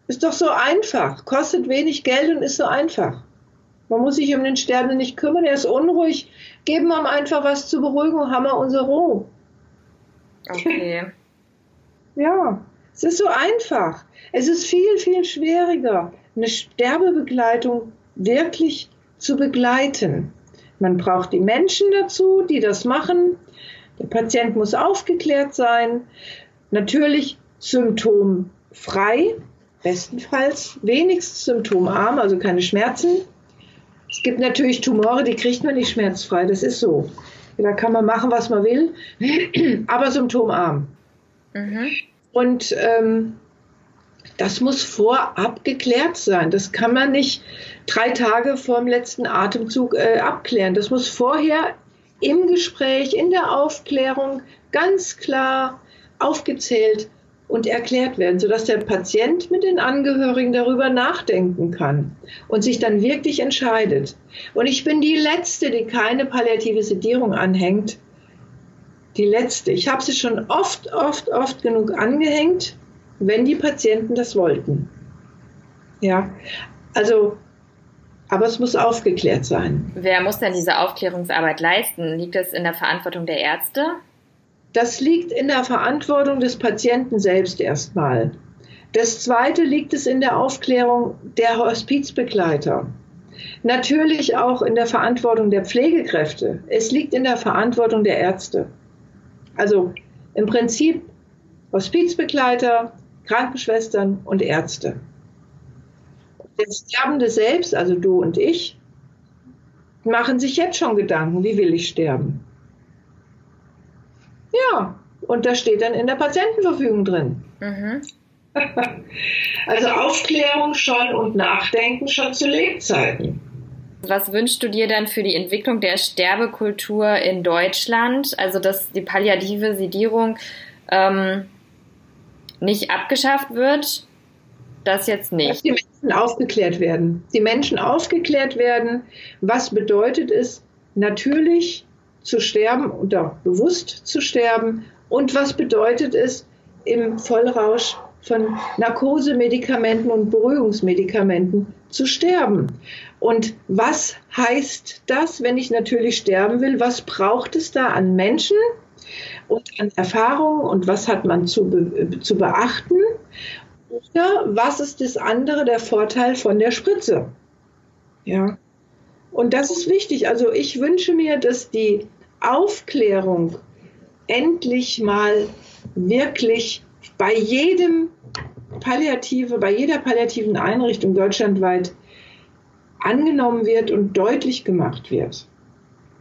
Ist doch so einfach. Kostet wenig Geld und ist so einfach. Man muss sich um den Sterbenden nicht kümmern. Er ist unruhig. Geben wir ihm einfach was zur Beruhigung. Haben wir unsere Ruhe.
Okay.
ja, es ist so einfach. Es ist viel, viel schwieriger, eine Sterbebegleitung wirklich zu begleiten. Man braucht die Menschen dazu, die das machen. Der Patient muss aufgeklärt sein. Natürlich symptomfrei, bestenfalls wenigstens symptomarm, also keine Schmerzen. Es gibt natürlich Tumore, die kriegt man nicht schmerzfrei, das ist so. Da kann man machen, was man will, aber symptomarm. Mhm. Und ähm, das muss vorab geklärt sein. Das kann man nicht drei Tage vor dem letzten Atemzug äh, abklären. Das muss vorher im Gespräch, in der Aufklärung ganz klar aufgezählt und erklärt werden, sodass der Patient mit den Angehörigen darüber nachdenken kann und sich dann wirklich entscheidet. Und ich bin die Letzte, die keine palliative Sedierung anhängt. Die Letzte. Ich habe sie schon oft, oft, oft genug angehängt, wenn die Patienten das wollten. Ja, also, aber es muss aufgeklärt sein.
Wer muss denn diese Aufklärungsarbeit leisten? Liegt das in der Verantwortung der Ärzte?
Das liegt in der Verantwortung des Patienten selbst erstmal. Das Zweite liegt es in der Aufklärung der Hospizbegleiter. Natürlich auch in der Verantwortung der Pflegekräfte. Es liegt in der Verantwortung der Ärzte. Also im Prinzip Hospizbegleiter, Krankenschwestern und Ärzte. Der Sterbende selbst, also du und ich, machen sich jetzt schon Gedanken, wie will ich sterben? Ja, und das steht dann in der Patientenverfügung drin. Mhm. Also Aufklärung schon und Nachdenken schon zu Lebzeiten.
Was wünschst du dir dann für die Entwicklung der Sterbekultur in Deutschland? Also, dass die palliative Sedierung ähm, nicht abgeschafft wird? Das jetzt nicht. Dass
die Menschen aufgeklärt werden. Die Menschen aufgeklärt werden, was bedeutet es, natürlich zu sterben oder bewusst zu sterben und was bedeutet es im Vollrausch von Narkosemedikamenten und Beruhigungsmedikamenten zu sterben. Und was heißt das, wenn ich natürlich sterben will? Was braucht es da an Menschen und an Erfahrungen und was hat man zu, be zu beachten? Oder was ist das andere, der Vorteil von der Spritze? Ja. Und das ist wichtig. Also ich wünsche mir, dass die Aufklärung endlich mal wirklich bei jedem Palliative, bei jeder palliativen Einrichtung deutschlandweit angenommen wird und deutlich gemacht wird.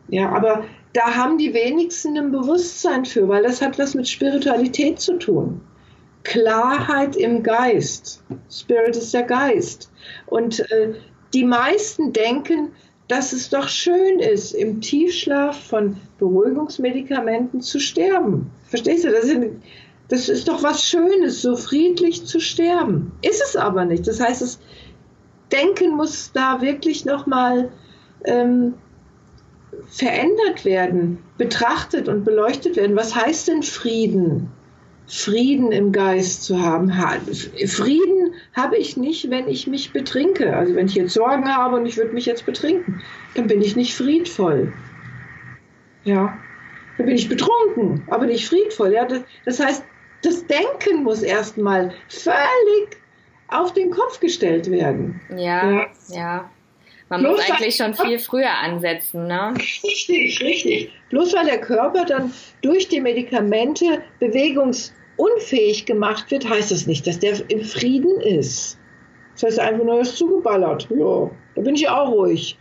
Ja, aber da haben die wenigsten ein Bewusstsein für, weil das hat was mit Spiritualität zu tun. Klarheit im Geist. Spirit ist der Geist. Und äh, die meisten denken, dass es doch schön ist, im Tiefschlaf von Beruhigungsmedikamenten zu sterben. Verstehst du? Das, sind, das ist doch was Schönes, so friedlich zu sterben. Ist es aber nicht. Das heißt, das Denken muss da wirklich nochmal ähm, verändert werden, betrachtet und beleuchtet werden. Was heißt denn Frieden? Frieden im Geist zu haben. Frieden habe ich nicht, wenn ich mich betrinke. Also wenn ich jetzt Sorgen habe und ich würde mich jetzt betrinken, dann bin ich nicht friedvoll. Ja, dann bin ich betrunken, aber nicht friedvoll. Ja, das, das heißt, das Denken muss erstmal völlig auf den Kopf gestellt werden.
Ja, ja. ja. Man Bloß muss eigentlich schon viel früher ansetzen, ne?
Richtig, richtig. Bloß weil der Körper dann durch die Medikamente bewegungs unfähig gemacht wird, heißt das nicht, dass der im Frieden ist. Das heißt einfach nur, er ist zugeballert. Ja, da bin ich auch ruhig.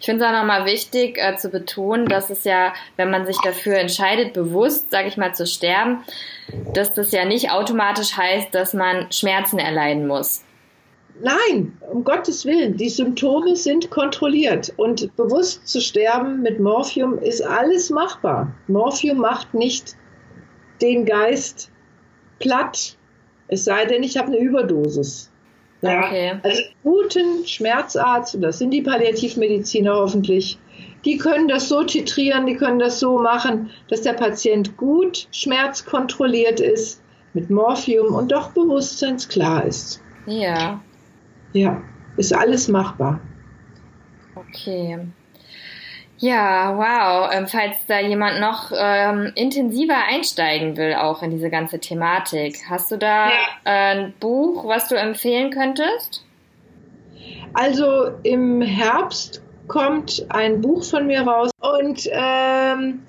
Ich finde es auch nochmal wichtig äh, zu betonen, dass es ja, wenn man sich dafür entscheidet, bewusst, sage ich mal, zu sterben, dass das ja nicht automatisch heißt, dass man Schmerzen erleiden muss.
Nein, um Gottes Willen, die Symptome sind kontrolliert und bewusst zu sterben mit Morphium ist alles machbar. Morphium macht nicht den Geist platt, es sei denn, ich habe eine Überdosis. Ja, okay. Also guten Schmerzarzt, und das sind die Palliativmediziner hoffentlich, die können das so titrieren, die können das so machen, dass der Patient gut schmerzkontrolliert ist, mit Morphium und doch bewusstseinsklar ist.
Ja.
Ja, ist alles machbar.
Okay. Ja, wow. Ähm, falls da jemand noch ähm, intensiver einsteigen will, auch in diese ganze Thematik, hast du da ja. äh, ein Buch, was du empfehlen könntest?
Also im Herbst kommt ein Buch von mir raus und ähm,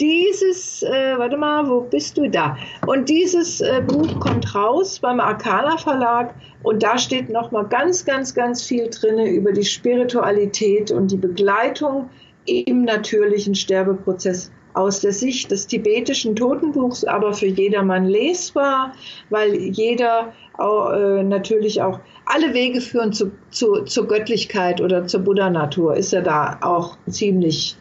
dieses, äh, warte mal, wo bist du da? Und dieses äh, Buch kommt raus beim Arcana Verlag und da steht nochmal ganz, ganz, ganz viel drin über die Spiritualität und die Begleitung im natürlichen Sterbeprozess aus der Sicht des tibetischen Totenbuchs, aber für jedermann lesbar, weil jeder auch, äh, natürlich auch alle Wege führen zu, zu, zur Göttlichkeit oder zur Buddha-Natur, ist ja da auch ziemlich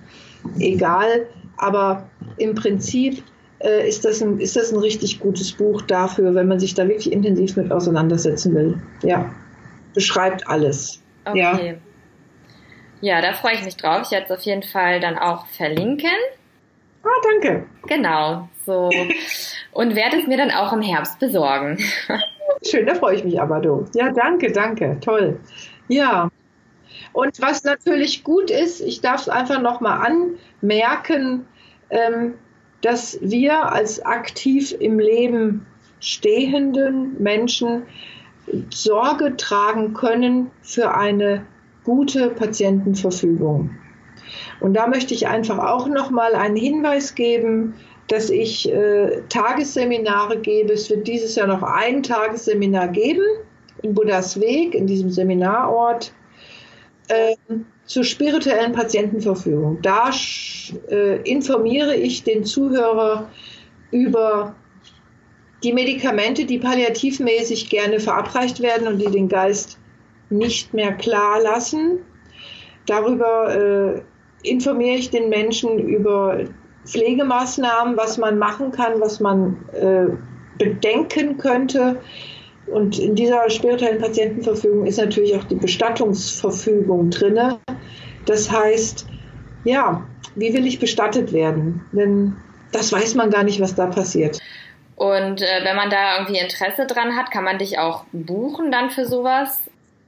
egal. Aber im Prinzip äh, ist, das ein, ist das ein richtig gutes Buch dafür, wenn man sich da wirklich intensiv mit auseinandersetzen will. Ja, beschreibt alles.
Okay. Ja. Ja, da freue ich mich drauf. Ich werde es auf jeden Fall dann auch verlinken.
Ah, danke.
Genau, so. Und werde es mir dann auch im Herbst besorgen.
Schön, da freue ich mich aber, du. Ja, danke, danke. Toll. Ja. Und was natürlich gut ist, ich darf es einfach nochmal anmerken, ähm, dass wir als aktiv im Leben stehenden Menschen Sorge tragen können für eine gute Patientenverfügung. Und da möchte ich einfach auch nochmal einen Hinweis geben, dass ich äh, Tagesseminare gebe. Es wird dieses Jahr noch ein Tagesseminar geben in Buddhas Weg, in diesem Seminarort, äh, zur spirituellen Patientenverfügung. Da äh, informiere ich den Zuhörer über die Medikamente, die palliativmäßig gerne verabreicht werden und die den Geist nicht mehr klar lassen. Darüber äh, informiere ich den Menschen über Pflegemaßnahmen, was man machen kann, was man äh, bedenken könnte. Und in dieser spirituellen Patientenverfügung ist natürlich auch die Bestattungsverfügung drin. Das heißt, ja, wie will ich bestattet werden? Denn das weiß man gar nicht, was da passiert.
Und äh, wenn man da irgendwie Interesse dran hat, kann man dich auch buchen dann für sowas?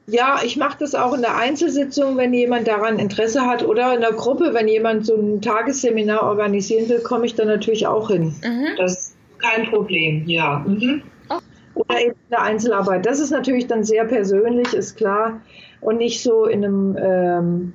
Ja, ich mache das auch in der Einzelsitzung, wenn jemand daran Interesse hat oder in der Gruppe, wenn jemand so ein Tagesseminar organisieren will, komme ich da natürlich auch hin. Mhm. Das ist kein Problem, ja. Mhm. Oh. Oder eben in der Einzelarbeit. Das ist natürlich dann sehr persönlich, ist klar. Und nicht so in einem, ähm,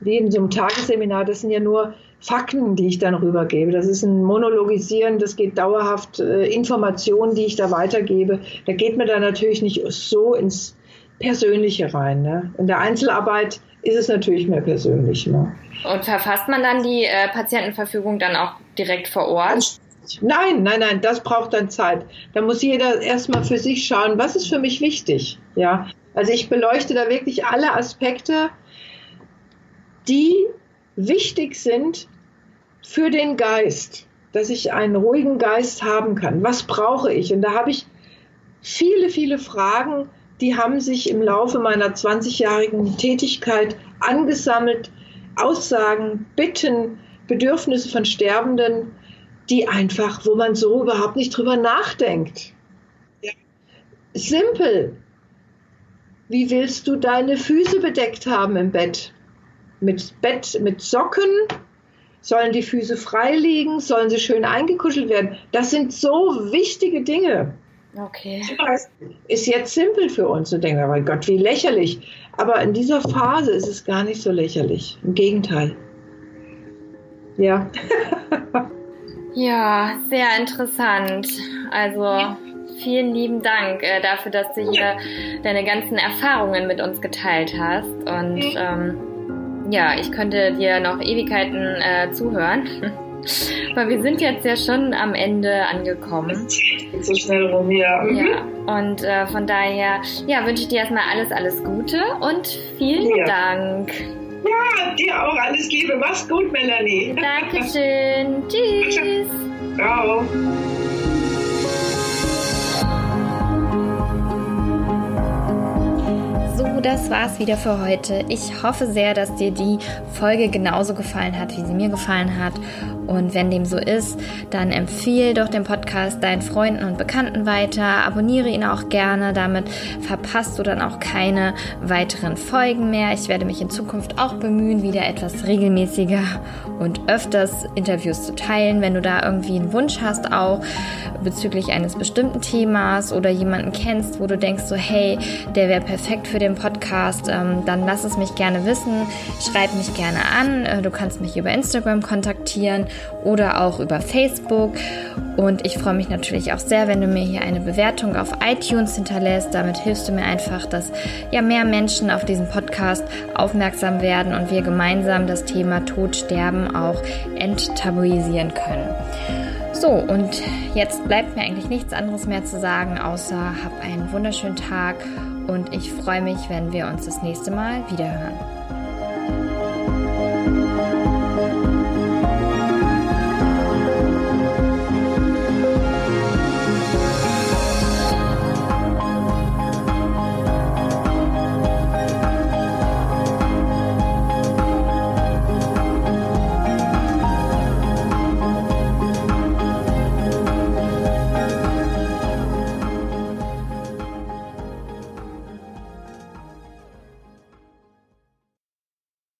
wie in so einem Tagesseminar. Das sind ja nur Fakten, die ich dann rübergebe. Das ist ein Monologisieren, das geht dauerhaft äh, Informationen, die ich da weitergebe. Da geht mir dann natürlich nicht so ins Persönliche rein. Ne? In der Einzelarbeit ist es natürlich mehr persönlich. Ne?
Und verfasst man dann die äh, Patientenverfügung dann auch direkt vor Ort?
Nein, nein, nein, das braucht dann Zeit. Da muss jeder erstmal für sich schauen, was ist für mich wichtig. Ja, also ich beleuchte da wirklich alle Aspekte, die wichtig sind für den Geist, dass ich einen ruhigen Geist haben kann. Was brauche ich? Und da habe ich viele, viele Fragen, die haben sich im Laufe meiner 20-jährigen Tätigkeit angesammelt. Aussagen, Bitten, Bedürfnisse von Sterbenden, die einfach, wo man so überhaupt nicht drüber nachdenkt. Ja. Simpel. Wie willst du deine Füße bedeckt haben im Bett? Mit Bett, mit Socken? Sollen die Füße frei liegen? Sollen sie schön eingekuschelt werden? Das sind so wichtige Dinge.
Okay.
Ist jetzt simpel für uns zu denken, oh Gott, wie lächerlich. Aber in dieser Phase ist es gar nicht so lächerlich. Im Gegenteil. Ja.
ja, sehr interessant. Also vielen lieben Dank äh, dafür, dass du hier deine ganzen Erfahrungen mit uns geteilt hast. Und ähm, ja, ich könnte dir noch Ewigkeiten äh, zuhören. Weil wir sind jetzt ja schon am Ende angekommen.
So schnell rum, ja.
Ja, und äh, von daher ja, wünsche ich dir erstmal alles, alles Gute und vielen ja. Dank.
Ja, dir auch alles Liebe. Mach's gut, Melanie.
Dankeschön. Tschüss.
Ciao.
das war's wieder für heute. Ich hoffe sehr, dass dir die Folge genauso gefallen hat, wie sie mir gefallen hat. Und wenn dem so ist, dann empfehle doch den Podcast deinen Freunden und Bekannten weiter. Abonniere ihn auch gerne. Damit verpasst du dann auch keine weiteren Folgen mehr. Ich werde mich in Zukunft auch bemühen, wieder etwas regelmäßiger und öfters Interviews zu teilen. Wenn du da irgendwie einen Wunsch hast, auch bezüglich eines bestimmten Themas oder jemanden kennst, wo du denkst so, hey, der wäre perfekt für den Podcast ähm, dann lass es mich gerne wissen. Schreib mich gerne an. Äh, du kannst mich über Instagram kontaktieren oder auch über Facebook. Und ich freue mich natürlich auch sehr, wenn du mir hier eine Bewertung auf iTunes hinterlässt. Damit hilfst du mir einfach, dass ja mehr Menschen auf diesen Podcast aufmerksam werden und wir gemeinsam das Thema Tod, Sterben auch enttabuisieren können. So, und jetzt bleibt mir eigentlich nichts anderes mehr zu sagen, außer hab einen wunderschönen Tag und ich freue mich, wenn wir uns das nächste Mal wiederhören.